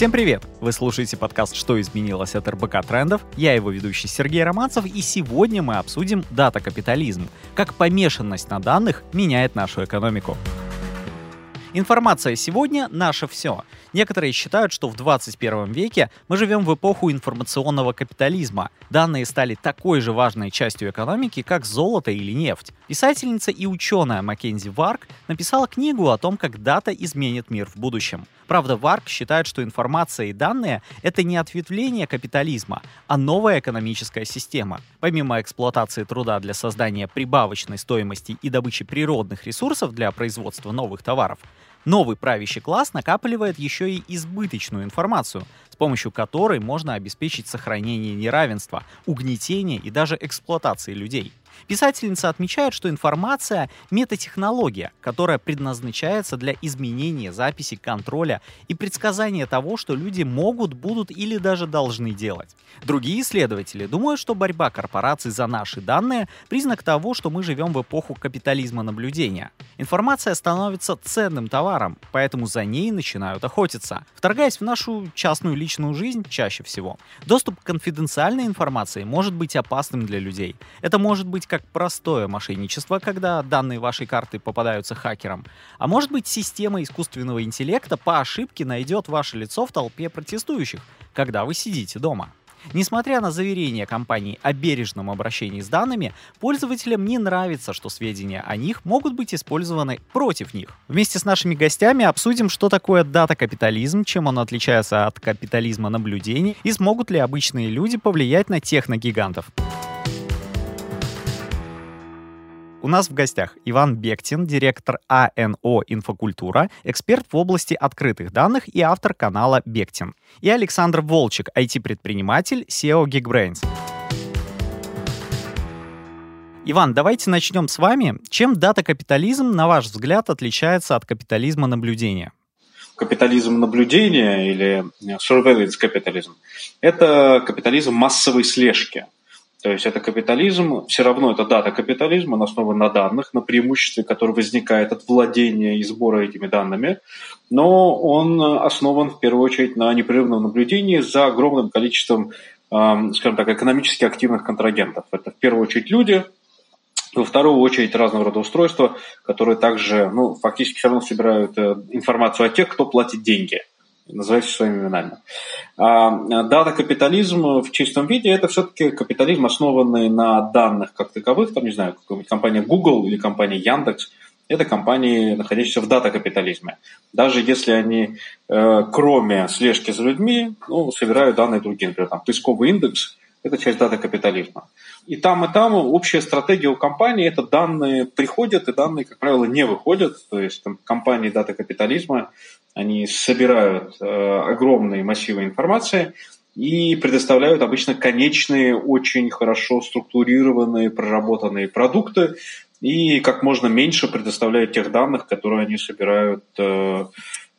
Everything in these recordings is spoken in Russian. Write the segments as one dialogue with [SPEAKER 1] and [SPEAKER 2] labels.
[SPEAKER 1] Всем привет! Вы слушаете подкаст «Что изменилось от РБК трендов». Я его ведущий Сергей Романцев, и сегодня мы обсудим дата-капитализм, как помешанность на данных меняет нашу экономику. Информация сегодня — наше все. Некоторые считают, что в 21 веке мы живем в эпоху информационного капитализма. Данные стали такой же важной частью экономики, как золото или нефть. Писательница и ученая Маккензи Варк написала книгу о том, как дата изменит мир в будущем. Правда, Варк считает, что информация и данные — это не ответвление капитализма, а новая экономическая система. Помимо эксплуатации труда для создания прибавочной стоимости и добычи природных ресурсов для производства новых товаров, Новый правящий класс накапливает еще и избыточную информацию, с помощью которой можно обеспечить сохранение неравенства, угнетение и даже эксплуатации людей. Писательница отмечает, что информация — метатехнология, которая предназначается для изменения записи, контроля и предсказания того, что люди могут, будут или даже должны делать. Другие исследователи думают, что борьба корпораций за наши данные — признак того, что мы живем в эпоху капитализма наблюдения. Информация становится ценным товаром, поэтому за ней начинают охотиться, вторгаясь в нашу частную личную жизнь чаще всего. Доступ к конфиденциальной информации может быть опасным для людей. Это может быть как простое мошенничество, когда данные вашей карты попадаются хакерам, а может быть система искусственного интеллекта по ошибке найдет ваше лицо в толпе протестующих, когда вы сидите дома. Несмотря на заверения компании о бережном обращении с данными, пользователям не нравится, что сведения о них могут быть использованы против них. Вместе с нашими гостями обсудим, что такое дата-капитализм, чем он отличается от капитализма наблюдений и смогут ли обычные люди повлиять на техногигантов. У нас в гостях Иван Бектин, директор АНО «Инфокультура», эксперт в области открытых данных и автор канала Бектин. И Александр Волчек, IT-предприниматель, SEO Geekbrains. Иван, давайте начнем с вами. Чем дата-капитализм, на ваш взгляд, отличается от капитализма наблюдения?
[SPEAKER 2] Капитализм наблюдения или surveillance капитализм – это капитализм массовой слежки – то есть это капитализм, все равно это дата капитализма, он основан на данных, на преимуществе, которое возникает от владения и сбора этими данными, но он основан в первую очередь на непрерывном наблюдении за огромным количеством, скажем так, экономически активных контрагентов. Это в первую очередь люди, во вторую очередь разного рода устройства, которые также ну, фактически все равно собирают э, информацию о тех, кто платит деньги – называйте своими именами. А дата-капитализм в чистом виде – это все-таки капитализм, основанный на данных как таковых, там, не знаю, компания Google или компания Яндекс, это компании, находящиеся в дата-капитализме. Даже если они, э, кроме слежки за людьми, ну, собирают данные другие, например, там, поисковый индекс – это часть дата-капитализма. И там, и там общая стратегия у компании – это данные приходят, и данные, как правило, не выходят. То есть там, компании дата-капитализма они собирают э, огромные массивы информации и предоставляют обычно конечные, очень хорошо структурированные, проработанные продукты и как можно меньше предоставляют тех данных, которые они собирают э,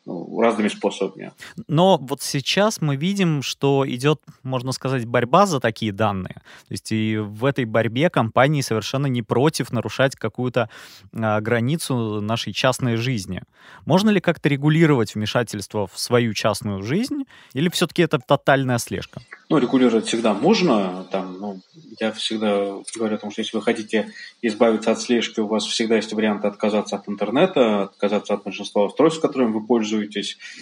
[SPEAKER 2] разными способами.
[SPEAKER 1] Но вот сейчас мы видим, что идет, можно сказать, борьба за такие данные. То есть и в этой борьбе компании совершенно не против нарушать какую-то а, границу нашей частной жизни. Можно ли как-то регулировать вмешательство в свою частную жизнь, или все-таки это тотальная слежка?
[SPEAKER 2] Ну, регулировать всегда можно. Там, ну, я всегда говорю о том, что если вы хотите избавиться от слежки, у вас всегда есть варианты отказаться от интернета, отказаться от большинства устройств, которыми вы пользуетесь.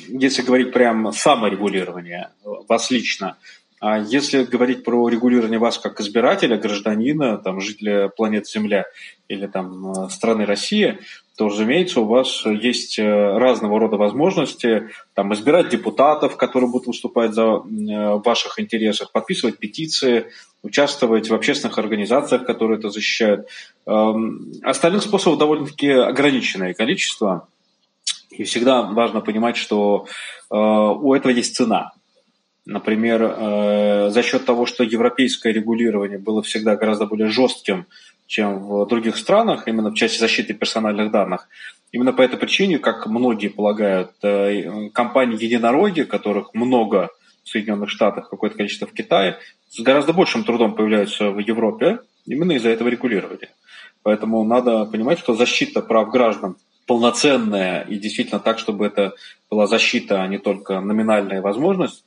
[SPEAKER 2] Если говорить прям саморегулирование, вас лично, а если говорить про регулирование вас как избирателя, гражданина, там, жителя планеты Земля или там, страны Россия, то, разумеется, у вас есть э, разного рода возможности там, избирать депутатов, которые будут выступать за э, ваших интересах, подписывать петиции, участвовать в общественных организациях, которые это защищают. Эм, остальных способов довольно-таки ограниченное количество. И всегда важно понимать, что э, у этого есть цена. Например, за счет того, что европейское регулирование было всегда гораздо более жестким, чем в других странах, именно в части защиты персональных данных. Именно по этой причине, как многие полагают, э, компании-единороги, которых много в Соединенных Штатах, какое-то количество в Китае, с гораздо большим трудом появляются в Европе именно из-за этого регулирования. Поэтому надо понимать, что защита прав граждан полноценная и действительно так, чтобы это была защита, а не только номинальная возможность,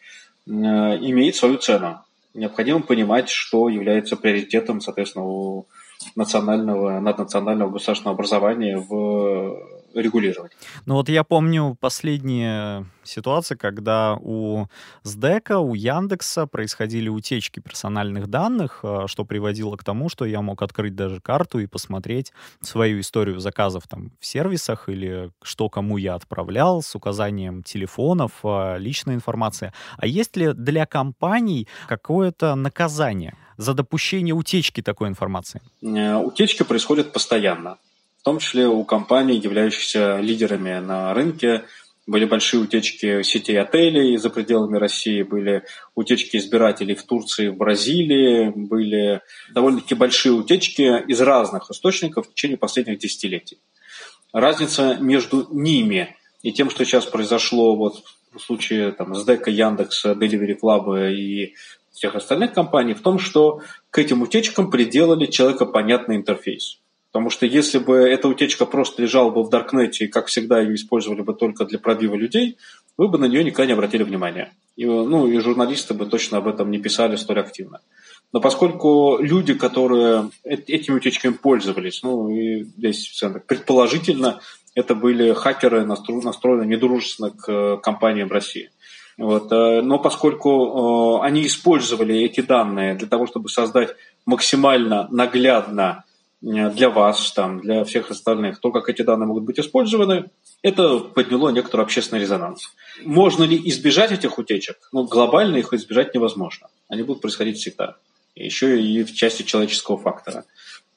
[SPEAKER 2] э, имеет свою цену. Необходимо понимать, что является приоритетом, соответственно, у национального, наднационального государственного образования в регулировать.
[SPEAKER 1] Ну вот я помню последние ситуации, когда у СДЭКа, у Яндекса происходили утечки персональных данных, э, что приводило к тому, что я мог открыть даже карту и посмотреть свою историю заказов там в сервисах или что кому я отправлял с указанием телефонов, э, личная информация. А есть ли для компаний какое-то наказание? за допущение утечки такой информации?
[SPEAKER 2] Э, утечки происходят постоянно. В том числе у компаний, являющихся лидерами на рынке, были большие утечки сетей отелей за пределами России, были утечки избирателей в Турции, в Бразилии, были довольно-таки большие утечки из разных источников в течение последних десятилетий. Разница между ними и тем, что сейчас произошло вот в случае там, СДЭКа, Яндекса, Delivery Club и всех остальных компаний в том, что к этим утечкам приделали человекопонятный интерфейс. Потому что если бы эта утечка просто лежала бы в Даркнете и, как всегда, ее использовали бы только для пробива людей, вы бы на нее никогда не обратили внимания. И, ну, и журналисты бы точно об этом не писали столь активно. Но поскольку люди, которые этими утечками пользовались, ну и здесь предположительно это были хакеры, настроенные недружественно к компаниям России – вот. Э, но поскольку э, они использовали эти данные для того, чтобы создать максимально наглядно э, для вас, там, для всех остальных, то, как эти данные могут быть использованы, это подняло некоторый общественный резонанс. Можно ли избежать этих утечек? Ну, глобально их избежать невозможно. Они будут происходить всегда. Еще и в части человеческого фактора.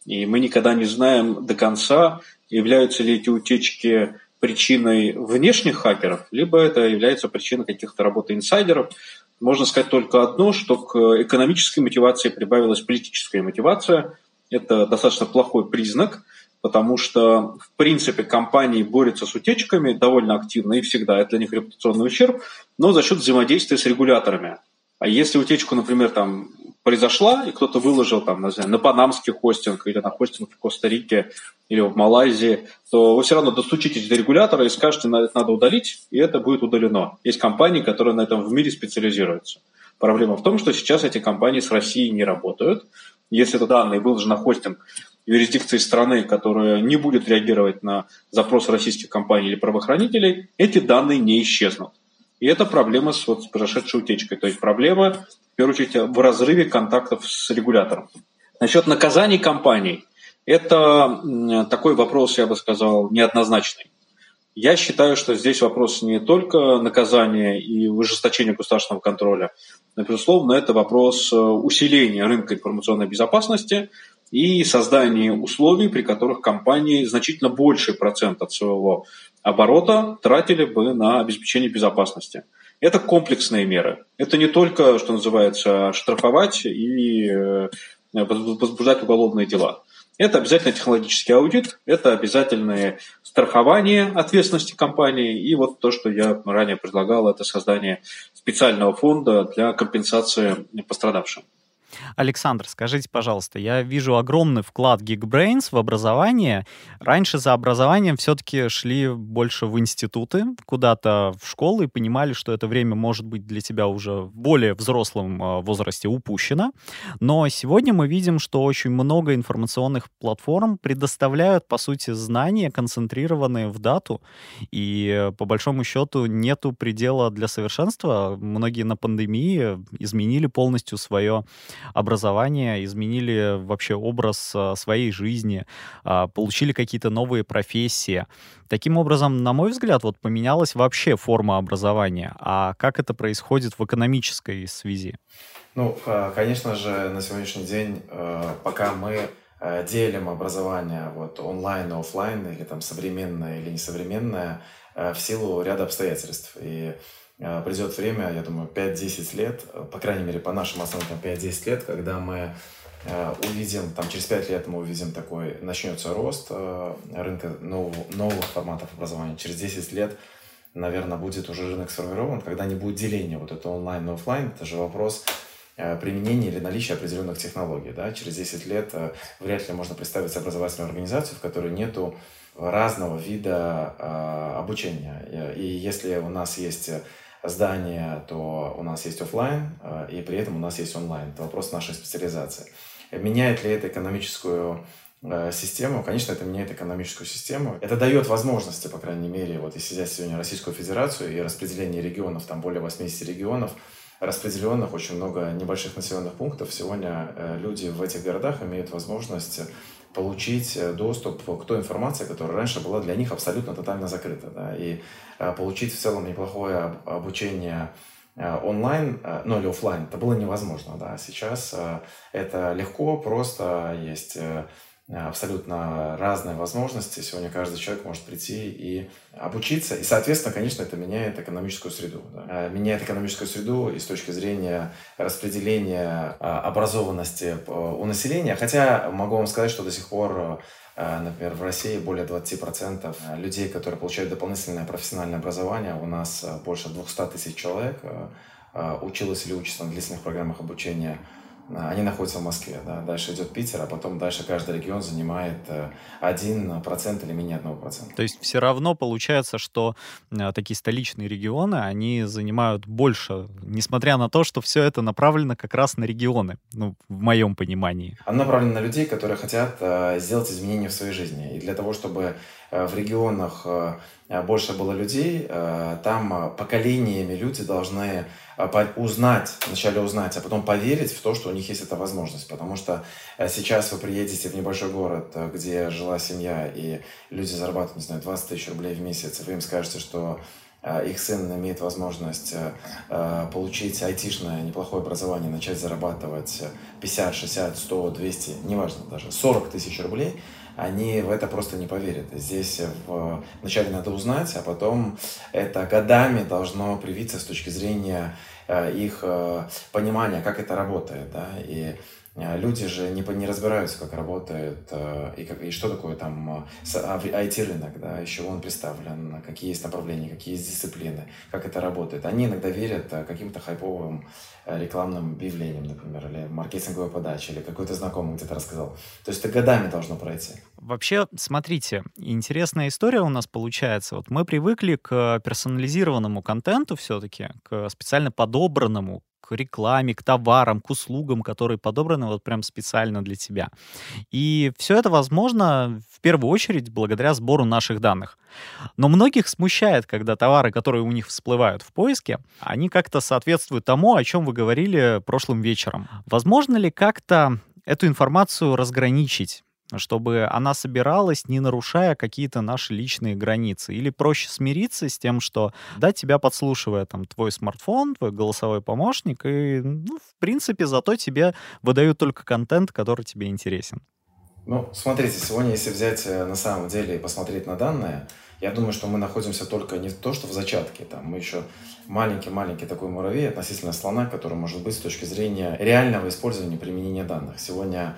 [SPEAKER 2] И мы никогда не знаем до конца, являются ли эти утечки причиной внешних хакеров, либо это является причиной каких-то работы инсайдеров. Можно сказать только одно, что к экономической мотивации прибавилась политическая мотивация. Это достаточно плохой признак, потому что, в принципе, компании борются с утечками довольно активно и всегда. Это для них репутационный ущерб, но за счет взаимодействия с регуляторами. А если утечку, например, там произошла, и кто-то выложил там, не знаю, на панамский хостинг или на хостинг в Коста-Рике или в Малайзии, то вы все равно достучитесь до регулятора и скажете, это надо удалить, и это будет удалено. Есть компании, которые на этом в мире специализируются. Проблема в том, что сейчас эти компании с Россией не работают. Если это данные выложены на хостинг юрисдикции страны, которая не будет реагировать на запрос российских компаний или правоохранителей, эти данные не исчезнут. И это проблема с, вот, произошедшей утечкой. То есть проблема в первую очередь, в разрыве контактов с регулятором. Насчет наказаний компаний, это такой вопрос, я бы сказал, неоднозначный. Я считаю, что здесь вопрос не только наказания и ужесточения государственного контроля, но, безусловно, это вопрос э, усиления рынка информационной безопасности и создания условий, при которых компании значительно больший процент от своего оборота тратили бы на обеспечение безопасности. Это комплексные меры. Это не только, что называется, штрафовать и э, возбуждать уголовные дела. Это обязательно технологический аудит, это обязательное страхование ответственности компании и вот то, что я ранее предлагал, это создание специального фонда для компенсации пострадавшим.
[SPEAKER 1] Александр, скажите, пожалуйста, я вижу огромный вклад Geekbrains в образование. Раньше за образованием все-таки шли больше в институты, куда-то в школы и понимали, что это время может быть для тебя уже в более взрослом а, возрасте упущено. Но сегодня мы видим, что очень много информационных платформ предоставляют, по сути, знания, концентрированные в дату. И по большому счету нету предела для совершенства. Многие на пандемии изменили полностью свое образования, изменили вообще образ а, своей жизни, а, получили какие-то новые профессии. Таким образом, на мой взгляд, вот поменялась вообще форма образования. А как это происходит в экономической связи?
[SPEAKER 3] Ну, а, конечно же, на сегодняшний день, пока мы делим образование вот онлайн и офлайн, или там современное или несовременное, в силу ряда обстоятельств. И придет время, я думаю, 5-10 лет, э, по крайней мере, по нашим оценкам 5-10 лет, когда мы э, увидим, там через 5 лет мы увидим такой, начнется рост рынка нового, новых форматов образования. Через 10 лет, наверное, будет уже рынок сформирован, когда не будет деления вот это онлайн и офлайн, это же вопрос применения или наличия определенных технологий. Да? Через 10 лет вряд ли можно представить образовательную организацию, в которой нету разного вида э, обучения. И если у нас есть здание, то у нас есть офлайн, э, и при этом у нас есть онлайн. Это вопрос нашей специализации. Меняет ли это экономическую э, систему, конечно, это меняет экономическую систему. Это дает возможности, по крайней мере, вот если взять сегодня Российскую Федерацию и распределение регионов, там более 80 регионов, распределенных, очень много небольших населенных пунктов. Сегодня э, люди в этих городах имеют возможность получить э, доступ к той информации, которая раньше была для них абсолютно тотально закрыта. Да, и э, получить в целом неплохое обучение онлайн, ну или офлайн, это было невозможно. Да. Сейчас это легко, просто есть абсолютно разные возможности. Сегодня каждый человек может прийти и обучиться. И, соответственно, конечно, это меняет экономическую среду. Да. Э, меняет экономическую среду и с точки зрения распределения а, образованности э, у населения. Хотя могу вам сказать, что до сих пор э, Например, в России более 20% людей, которые получают дополнительное профессиональное образование, у нас больше 200 тысяч человек училось или учится на длительных программах обучения они находятся в Москве. Да? Дальше идет Питер, а потом дальше каждый регион занимает 1% э, или менее 1%.
[SPEAKER 1] То есть все равно получается, что э, такие столичные регионы, они занимают больше, несмотря на то, что все это направлено как раз на регионы, ну, в моем понимании.
[SPEAKER 3] Оно направлено на людей, которые хотят э, сделать изменения в своей жизни. И для того, чтобы в регионах больше было людей, там поколениями люди должны узнать, вначале узнать, а потом поверить в то, что у них есть эта возможность. Потому что э, сейчас вы приедете в небольшой город, э, где жила семья, и люди зарабатывают, не знаю, 20 тысяч рублей в месяц, и вы им скажете, что э, их сын имеет возможность получить айтишное неплохое образование, начать зарабатывать 50, 60, 100, 200, неважно даже, 40 тысяч рублей – они в это просто не поверят. Здесь вначале надо узнать, а потом это годами должно привиться с точки зрения э, их э, понимания, как это работает. Да? И э, люди же не, не разбираются, как работает и, как, и что такое там IT-рынок, а, да, еще он представлен, какие есть направления, какие есть дисциплины, как это работает. Они иногда верят каким-то хайповым рекламным объявлением, например, или маркетинговой подачей, или какой-то знакомый где-то рассказал. То есть это годами должно пройти.
[SPEAKER 1] Вообще, смотрите, интересная история у нас получается. Вот мы привыкли к персонализированному контенту все-таки, к специально подобранному, к рекламе, к товарам, к услугам, которые подобраны вот прям специально для тебя. И все это возможно в первую очередь благодаря сбору наших данных. Но многих смущает, когда товары, которые у них всплывают в поиске, они как-то соответствуют тому, о чем вы говорили прошлым вечером. Возможно ли как-то эту информацию разграничить? Чтобы она собиралась, не нарушая какие-то наши личные границы. Или проще смириться с тем, что да, тебя подслушивает там твой смартфон, твой голосовой помощник, и, ну, в принципе, зато тебе выдают только контент, который тебе интересен.
[SPEAKER 3] Ну, смотрите, сегодня, если взять э, на самом деле и посмотреть на данные, я думаю, что мы находимся только не то, что в зачатке, там мы еще маленький-маленький такой муравей относительно слона, который может быть с точки зрения реального использования применения данных. Сегодня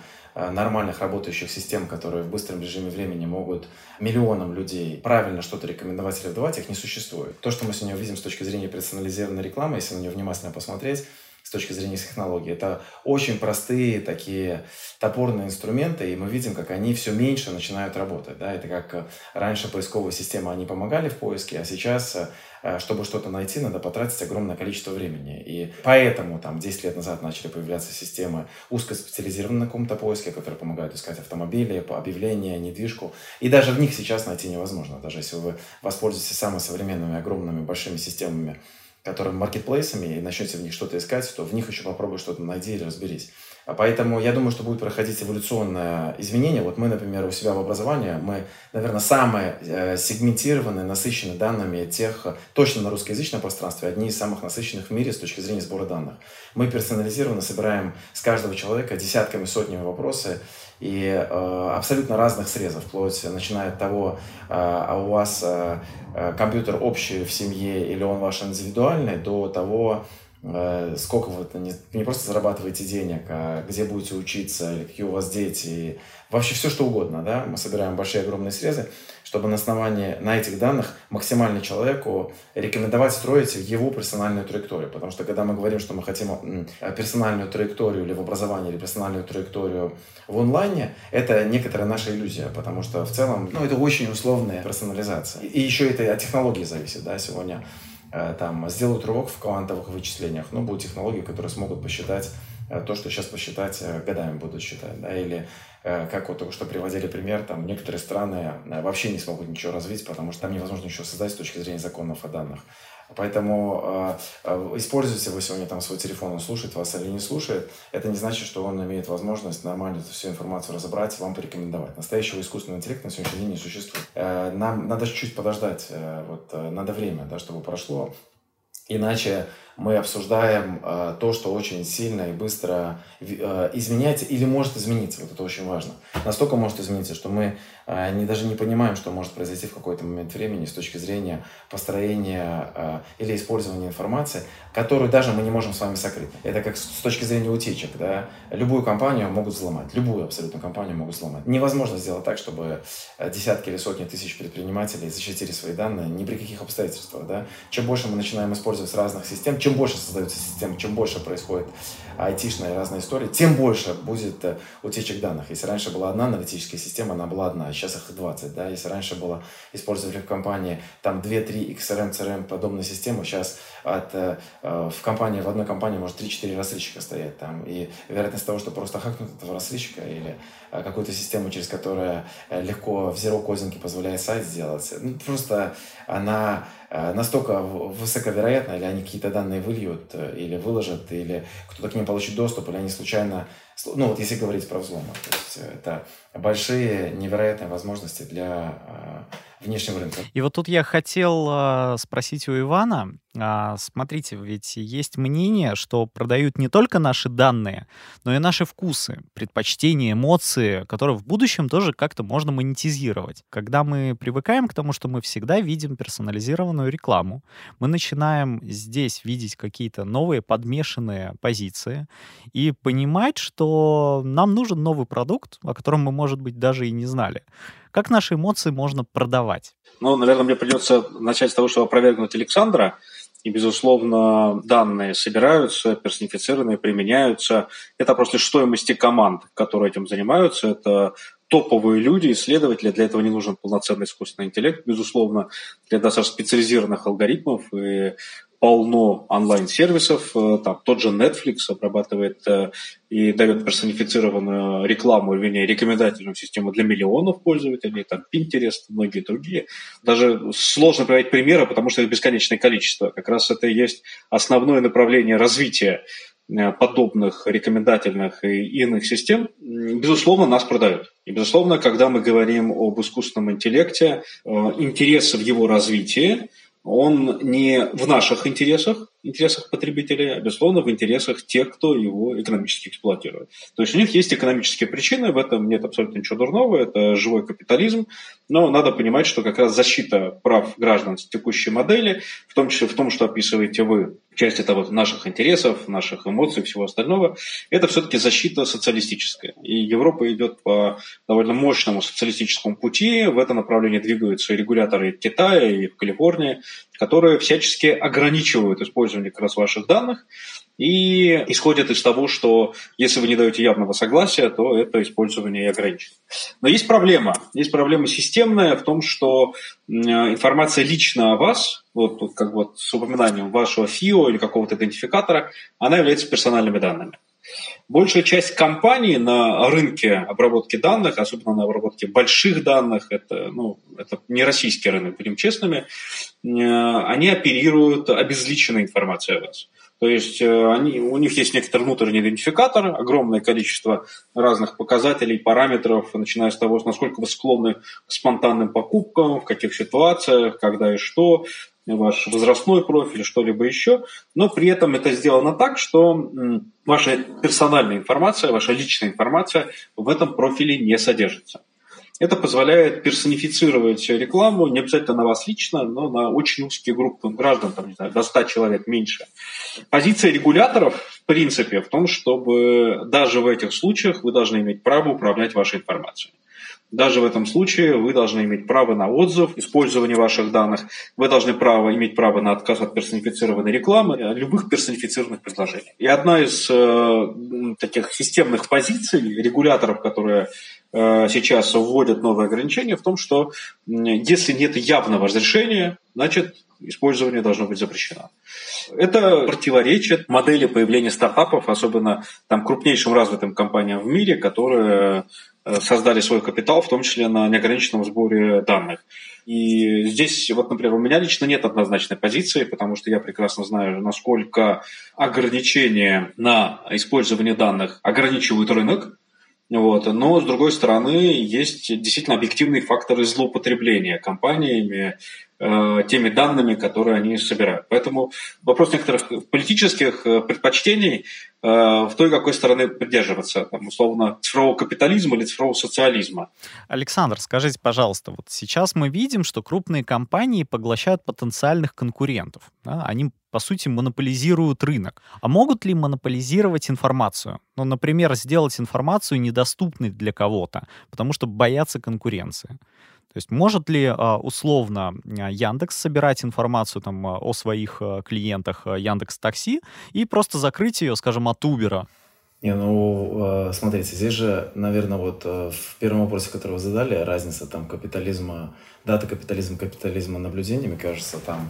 [SPEAKER 3] нормальных работающих систем, которые в быстром режиме времени могут миллионам людей правильно что-то рекомендовать или давать, их не существует. То, что мы сегодня видим с точки зрения персонализированной рекламы, если на нее внимательно посмотреть, с точки зрения технологий. Это очень простые такие топорные инструменты, и мы видим, как они все меньше начинают работать. Да? Это как раньше поисковые системы, они помогали в поиске, а сейчас Э, чтобы что-то найти, надо потратить огромное количество времени. И поэтому там 10 лет назад начали появляться системы узкоспециализированные на каком-то поиске, которые помогают искать автомобили, объявления, недвижку. И даже в них сейчас найти невозможно. Даже если вы воспользуетесь самыми современными, огромными, большими системами, которые маркетплейсами, и начнете в них что-то искать, то в них еще попробуй что-то найди или разберись. А поэтому я думаю, что будет проходить эволюционное изменение. Вот мы, например, у себя в образовании, мы, наверное, самые э, сегментированные, насыщенные данными тех, точно на русскоязычном пространстве, одни из самых насыщенных в мире с точки зрения сбора данных. Мы персонализированно собираем с каждого человека десятками, сотнями вопросы, и э, абсолютно разных срезов, вплоть начиная от того, э, а у вас э, э компьютер общий в семье или он ваш индивидуальный, до того, Э, сколько вы не, не просто зарабатываете денег, а где будете учиться, или какие у вас дети, и вообще все что угодно, да, мы собираем большие огромные срезы, чтобы на основании, на этих данных максимально человеку рекомендовать строить его персональную траекторию, потому что когда мы говорим, что мы хотим персональную траекторию или в образовании, или персональную траекторию в онлайне, это некоторая наша иллюзия, потому что в целом, ну, это очень условная персонализация. И еще это от технологии зависит, да, сегодня. Э, там, сделают рывок в квантовых вычислениях, но будут технологии, которые смогут посчитать э, то, что сейчас посчитать э, годами будут считать, да, или как вот только что приводили пример, там некоторые страны вообще не смогут ничего развить, потому что там невозможно ничего создать с точки зрения законов о данных. Поэтому э, используйте вы сегодня там свой телефон, он слушает вас или не слушает, это не значит, что он имеет возможность нормально эту всю информацию разобрать и вам порекомендовать. Настоящего искусственного интеллекта на сегодняшний день не существует. Э, нам надо чуть-чуть подождать, э, вот, э, надо время, да, чтобы прошло. Иначе мы обсуждаем э, то, что очень сильно и быстро э, изменяется или может измениться. Вот это очень важно. Настолько может измениться, что мы э, не, даже не понимаем, что может произойти в какой-то момент времени с точки зрения построения э, или использования информации, которую даже мы не можем с вами сокрыть. Это как с точки зрения утечек. Да? Любую компанию могут взломать. Любую абсолютно компанию могут взломать. Невозможно сделать так, чтобы э, десятки или сотни тысяч предпринимателей защитили свои данные ни при каких обстоятельствах. Да? Чем больше мы начинаем использовать с разных систем, чем больше создается система, чем больше происходит айтишная разная история, тем больше будет э, утечек данных. Если раньше была одна аналитическая система, она была одна, сейчас их 20. Да? Если раньше было использовали в компании там 2-3 XRM, CRM подобные системы, сейчас от, э, э, в компании, в одной компании может 3-4 рассылщика стоять там. И вероятность того, что просто хакнут этого рассылщика или какую-то систему, через которую легко в zero кодинге позволяет сайт сделать, ну, просто она настолько высоковероятно, или они какие-то данные выльют, э, или выложат, или кто-то к ним получит доступ, или они случайно, ну вот если говорить про взломы, то есть э, это большие невероятные возможности для внешнего рынка.
[SPEAKER 1] И вот тут я хотел э, спросить у Ивана. Э, смотрите, ведь есть мнение, что продают не только наши данные, но и наши вкусы, предпочтения, эмоции, которые в будущем тоже как-то можно монетизировать. Когда мы привыкаем к тому, что мы всегда видим персонализированную рекламу, мы начинаем здесь видеть какие-то новые подмешанные позиции и понимать, что нам нужен новый продукт, о котором мы, может быть, даже и не знали. Как наши эмоции можно продавать?
[SPEAKER 2] Ну, наверное, мне придется начать с того, чтобы опровергнуть Александра. И, безусловно, данные собираются, персонифицированные, применяются. Это просто стоимости команд, которые этим занимаются. Это топовые люди, исследователи. Для этого не нужен полноценный искусственный интеллект, безусловно, для достаточно специализированных алгоритмов и полно онлайн-сервисов, э, там тот же Netflix обрабатывает э, и дает персонифицированную рекламу, вернее, рекомендательную систему для миллионов пользователей, там Pinterest, многие другие. Даже сложно приводить примеры, потому что их бесконечное количество. Как раз это и есть основное направление развития э, подобных рекомендательных и иных систем, безусловно, нас продают. И, безусловно, когда мы говорим об искусственном интеллекте, интерес в его развитии – он не в наших интересах, интересах потребителей, а, безусловно, в интересах тех, кто его экономически эксплуатирует. То есть у них есть экономические причины, в этом нет абсолютно ничего дурного, это живой капитализм, но надо понимать, что как раз защита прав граждан с текущей модели, в том числе в том, что описываете вы, часть этого наших интересов, наших эмоций и всего остального, это все-таки защита социалистическая. И Европа идет по довольно мощному социалистическому пути, в это направление двигаются регуляторы Китая и в Калифорнии, которые всячески ограничивают использование как раз ваших данных и исходят из того, что если вы не даете явного согласия, то это использование и ограничено. Но есть проблема. Есть проблема системная в том, что информация лично о вас, вот, вот как вот с упоминанием вашего ФИО или какого-то идентификатора, она является персональными данными. Большая часть компаний на рынке обработки данных, особенно на обработке больших данных, это, ну, это не российский рынок, будем честными, они оперируют обезличенной информацией о вас. То есть э, они, у них есть некоторый внутренний идентификатор, огромное количество разных показателей, параметров, начиная с того, насколько вы склонны к спонтанным покупкам, в каких ситуациях, когда и что, ваш возрастной профиль, что-либо еще, но при этом это сделано так, что ваша персональная информация, ваша личная информация в этом профиле не содержится. Это позволяет персонифицировать рекламу, не обязательно на вас лично, но на очень узкие группы граждан, там, не знаю, до 100 человек меньше. Позиция регуляторов, в принципе, в том, чтобы даже в этих случаях вы должны иметь право управлять вашей информацией. Даже в этом случае вы должны иметь право на отзыв, использование ваших данных. Вы должны право, иметь право на отказ от персонифицированной рекламы, любых персонифицированных предложений. И одна из э, таких системных позиций регуляторов, которые сейчас вводят новые ограничения, в том, что если нет явного разрешения, значит использование должно быть запрещено. Это противоречит модели появления стартапов, особенно там, крупнейшим развитым компаниям в мире, которые Э, создали свой капитал, в том числе на неограниченном сборе данных. И здесь, вот, например, у меня лично нет однозначной позиции, потому что я прекрасно знаю, насколько ограничения на использование данных ограничивают рынок, вот. Но, с другой стороны, есть действительно объективные факторы злоупотребления компаниями теми данными, которые они собирают. Поэтому вопрос некоторых политических э, предпочтений э, в той, какой стороны придерживаться, там, условно, цифрового капитализма или цифрового социализма.
[SPEAKER 1] Александр, скажите, пожалуйста, вот сейчас мы видим, что крупные компании поглощают потенциальных конкурентов. Да? Они по сути, монополизируют рынок. А могут ли монополизировать информацию? Ну, например, сделать информацию недоступной для кого-то, потому что боятся конкуренции. То есть может ли а, условно а, Яндекс собирать информацию там, а, о своих клиентах Яндекс Такси и просто закрыть ее, скажем, от Убера?
[SPEAKER 3] Не, ну, смотрите, здесь же, наверное, вот в первом вопросе, который вы задали, разница там капитализма, дата капитализма, капитализма наблюдения, мне кажется, там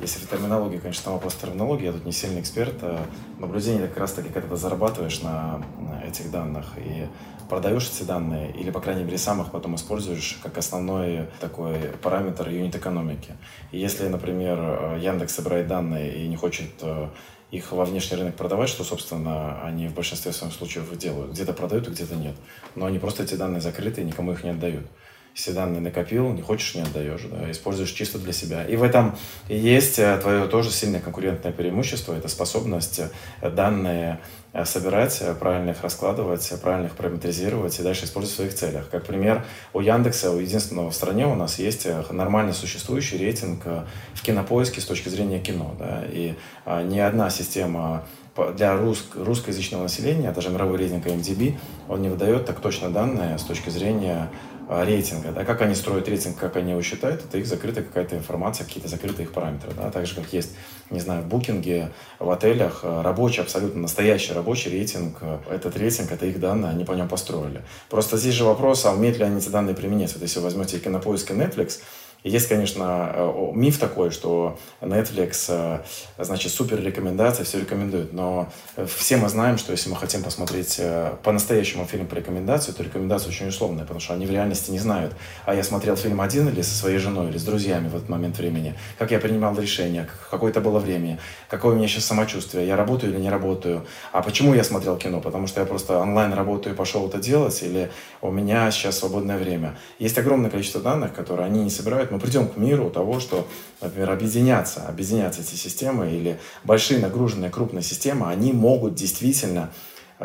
[SPEAKER 3] если в терминологии, конечно, там вопрос терминологии, я тут не сильный эксперт. А наблюдение как раз таки, когда ты зарабатываешь на этих данных и продаешь эти данные, или, по крайней мере, сам их потом используешь как основной такой параметр юнит-экономики. И если, например, Яндекс собирает данные и не хочет э, их во внешний рынок продавать, что, собственно, они в большинстве своих случаев делают. Где-то продают, а где-то нет. Но они просто эти данные закрыты и никому их не отдают все данные накопил, не хочешь, не отдаешь, да, используешь чисто для себя. И в этом есть э, твое тоже сильное конкурентное преимущество, это способность э, данные э, собирать, правильно их раскладывать, правильно их параметризировать и дальше использовать в своих целях. Как пример, у Яндекса, у единственного в стране у нас есть нормально существующий рейтинг в кинопоиске с точки зрения кино. Да, и ни одна система для рус, русскоязычного населения, даже мировой рейтинг MDB, он не выдает так точно данные с точки зрения рейтинга. Да, как они строят рейтинг, как они его считают, это их закрытая какая-то информация, какие-то закрытые их параметры. Да, так же, как есть, не знаю, в букинге, в отелях а, рабочий, абсолютно настоящий рабочий рейтинг. А, этот рейтинг, это их данные, они по нему построили. Просто здесь же вопрос, а умеют ли они эти данные применять? Вот если вы возьмете кинопоиск и Netflix, есть, конечно, э, миф такой, что Netflix, э, значит, супер рекомендация, все рекомендует, но все мы знаем, что если мы хотим посмотреть э, по-настоящему фильм по рекомендации, то рекомендация очень условная, потому что они в реальности не знают, а я смотрел фильм один или со своей женой, или с друзьями в этот момент времени, как я принимал решение, какое это было время, какое у меня сейчас самочувствие, я работаю или не работаю, а почему я смотрел кино, потому что я просто онлайн работаю и пошел это делать, или у меня сейчас свободное время. Есть огромное количество данных, которые они не собирают, мы придем к миру того, что, например, объединяться, объединяться эти системы или большие нагруженные крупные системы, они могут действительно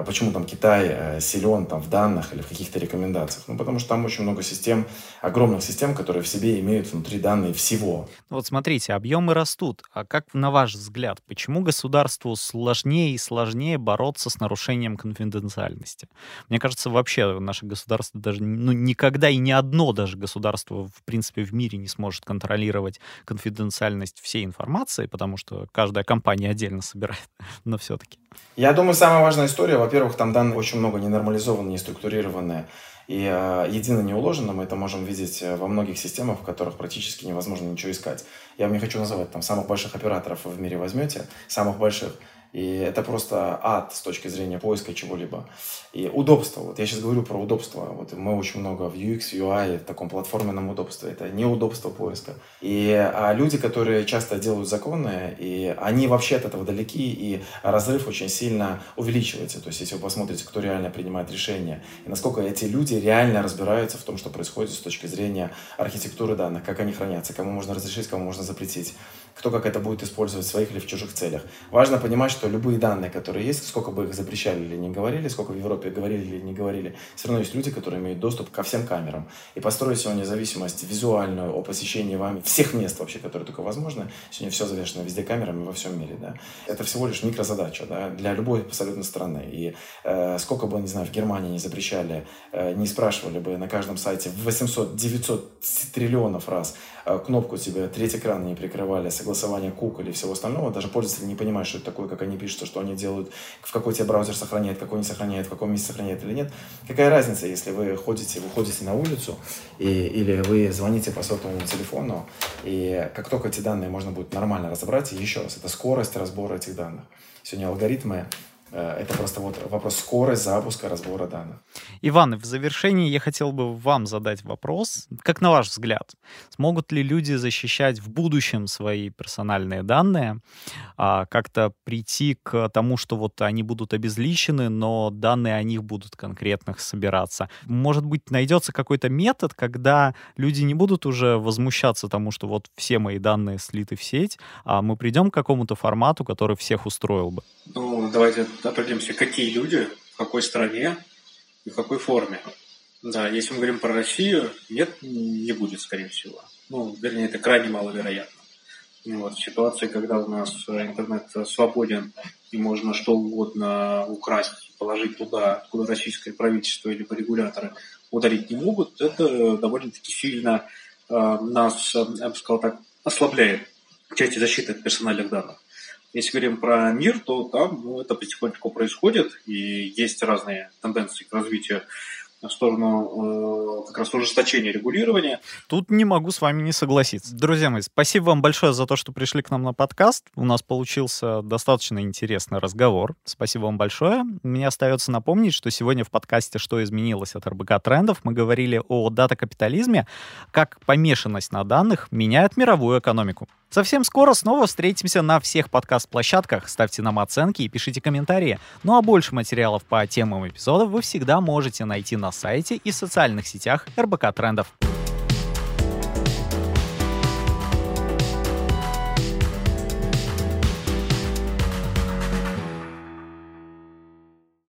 [SPEAKER 3] почему там Китай э, силен там в данных или в каких-то рекомендациях? Ну, потому что там очень много систем, огромных систем, которые в себе имеют внутри данные всего.
[SPEAKER 1] Ну, вот смотрите, объемы растут. А как, на ваш взгляд, почему государству сложнее и сложнее бороться с нарушением конфиденциальности? Мне кажется, вообще наше государство даже, ну, никогда и ни одно даже государство, в принципе, в мире не сможет контролировать конфиденциальность всей информации, потому что каждая компания отдельно собирает, но все-таки.
[SPEAKER 3] Я думаю, самая важная история, во-первых, там данные очень много ненормализованные, не структурированные и э, едино не уложено. Мы это можем видеть э, во многих системах, в которых практически невозможно ничего искать. Я вам не хочу называть там самых больших операторов в мире возьмете, самых больших. И это просто ад с точки зрения поиска чего-либо. И удобство. Вот я сейчас говорю про удобство. Вот мы очень много в UX, UI, в таком платформенном удобстве. Это неудобство поиска. И а люди, которые часто делают законы, и они вообще от этого далеки, и разрыв очень сильно увеличивается. То есть, если вы посмотрите, кто реально принимает решения, и насколько эти люди реально разбираются в том, что происходит с точки зрения архитектуры данных, как они хранятся, кому можно разрешить, кому можно запретить, кто как это будет использовать в своих или в чужих целях. Важно понимать, что что любые данные, которые есть, сколько бы их запрещали или не говорили, сколько в Европе говорили или не говорили, все равно есть люди, которые имеют доступ ко всем камерам. И построить сегодня зависимость визуальную о посещении вами всех мест вообще, которые только возможны, сегодня все завешено везде камерами во всем мире, да. Это всего лишь микрозадача, да, для любой абсолютно страны. И э, сколько бы, не знаю, в Германии не запрещали, э, не спрашивали бы на каждом сайте 800-900 триллионов раз э, кнопку тебе, третий экран не прикрывали, согласование кук или всего остального, даже пользователь не понимает, что это такое, как они пишут, что они делают, в какой тебе браузер сохраняет, какой не сохраняет, в каком месте сохраняет или нет. Какая разница, если вы ходите, выходите на улицу и, или вы звоните по сотовому телефону, и как только эти данные можно будет нормально разобрать, еще раз, это скорость разбора этих данных. Сегодня алгоритмы это просто вот вопрос скорости запуска разбора данных.
[SPEAKER 1] Иван, в завершении я хотел бы вам задать вопрос. Как на ваш взгляд, смогут ли люди защищать в будущем свои персональные данные, а, как-то прийти к тому, что вот они будут обезличены, но данные о них будут конкретных собираться? Может быть, найдется какой-то метод, когда люди не будут уже возмущаться тому, что вот все мои данные слиты в сеть, а мы придем к какому-то формату, который всех устроил бы?
[SPEAKER 2] Ну, давайте определимся, какие люди, в какой стране и в какой форме. Да, если мы говорим про Россию, нет, не будет, скорее всего. Ну, вернее, это крайне маловероятно. Вот, в ситуации, когда у нас интернет свободен и можно что угодно украсть, положить туда, куда российское правительство или регуляторы ударить не могут, это довольно-таки сильно э, нас, я бы сказал так, ослабляет в части защиты от персональных данных. Если говорим про мир, то там ну, это потихоньку происходит, и есть разные тенденции к развитию в сторону э, как раз ужесточения регулирования.
[SPEAKER 1] Тут не могу с вами не согласиться. Друзья мои, спасибо вам большое за то, что пришли к нам на подкаст. У нас получился достаточно интересный разговор. Спасибо вам большое. Мне остается напомнить, что сегодня в подкасте «Что изменилось от РБК трендов» мы говорили о дата-капитализме, как помешанность на данных меняет мировую экономику. Совсем скоро снова встретимся на всех подкаст-площадках. Ставьте нам оценки и пишите комментарии. Ну а больше материалов по темам эпизодов вы всегда можете найти на сайте и социальных сетях РБК Трендов.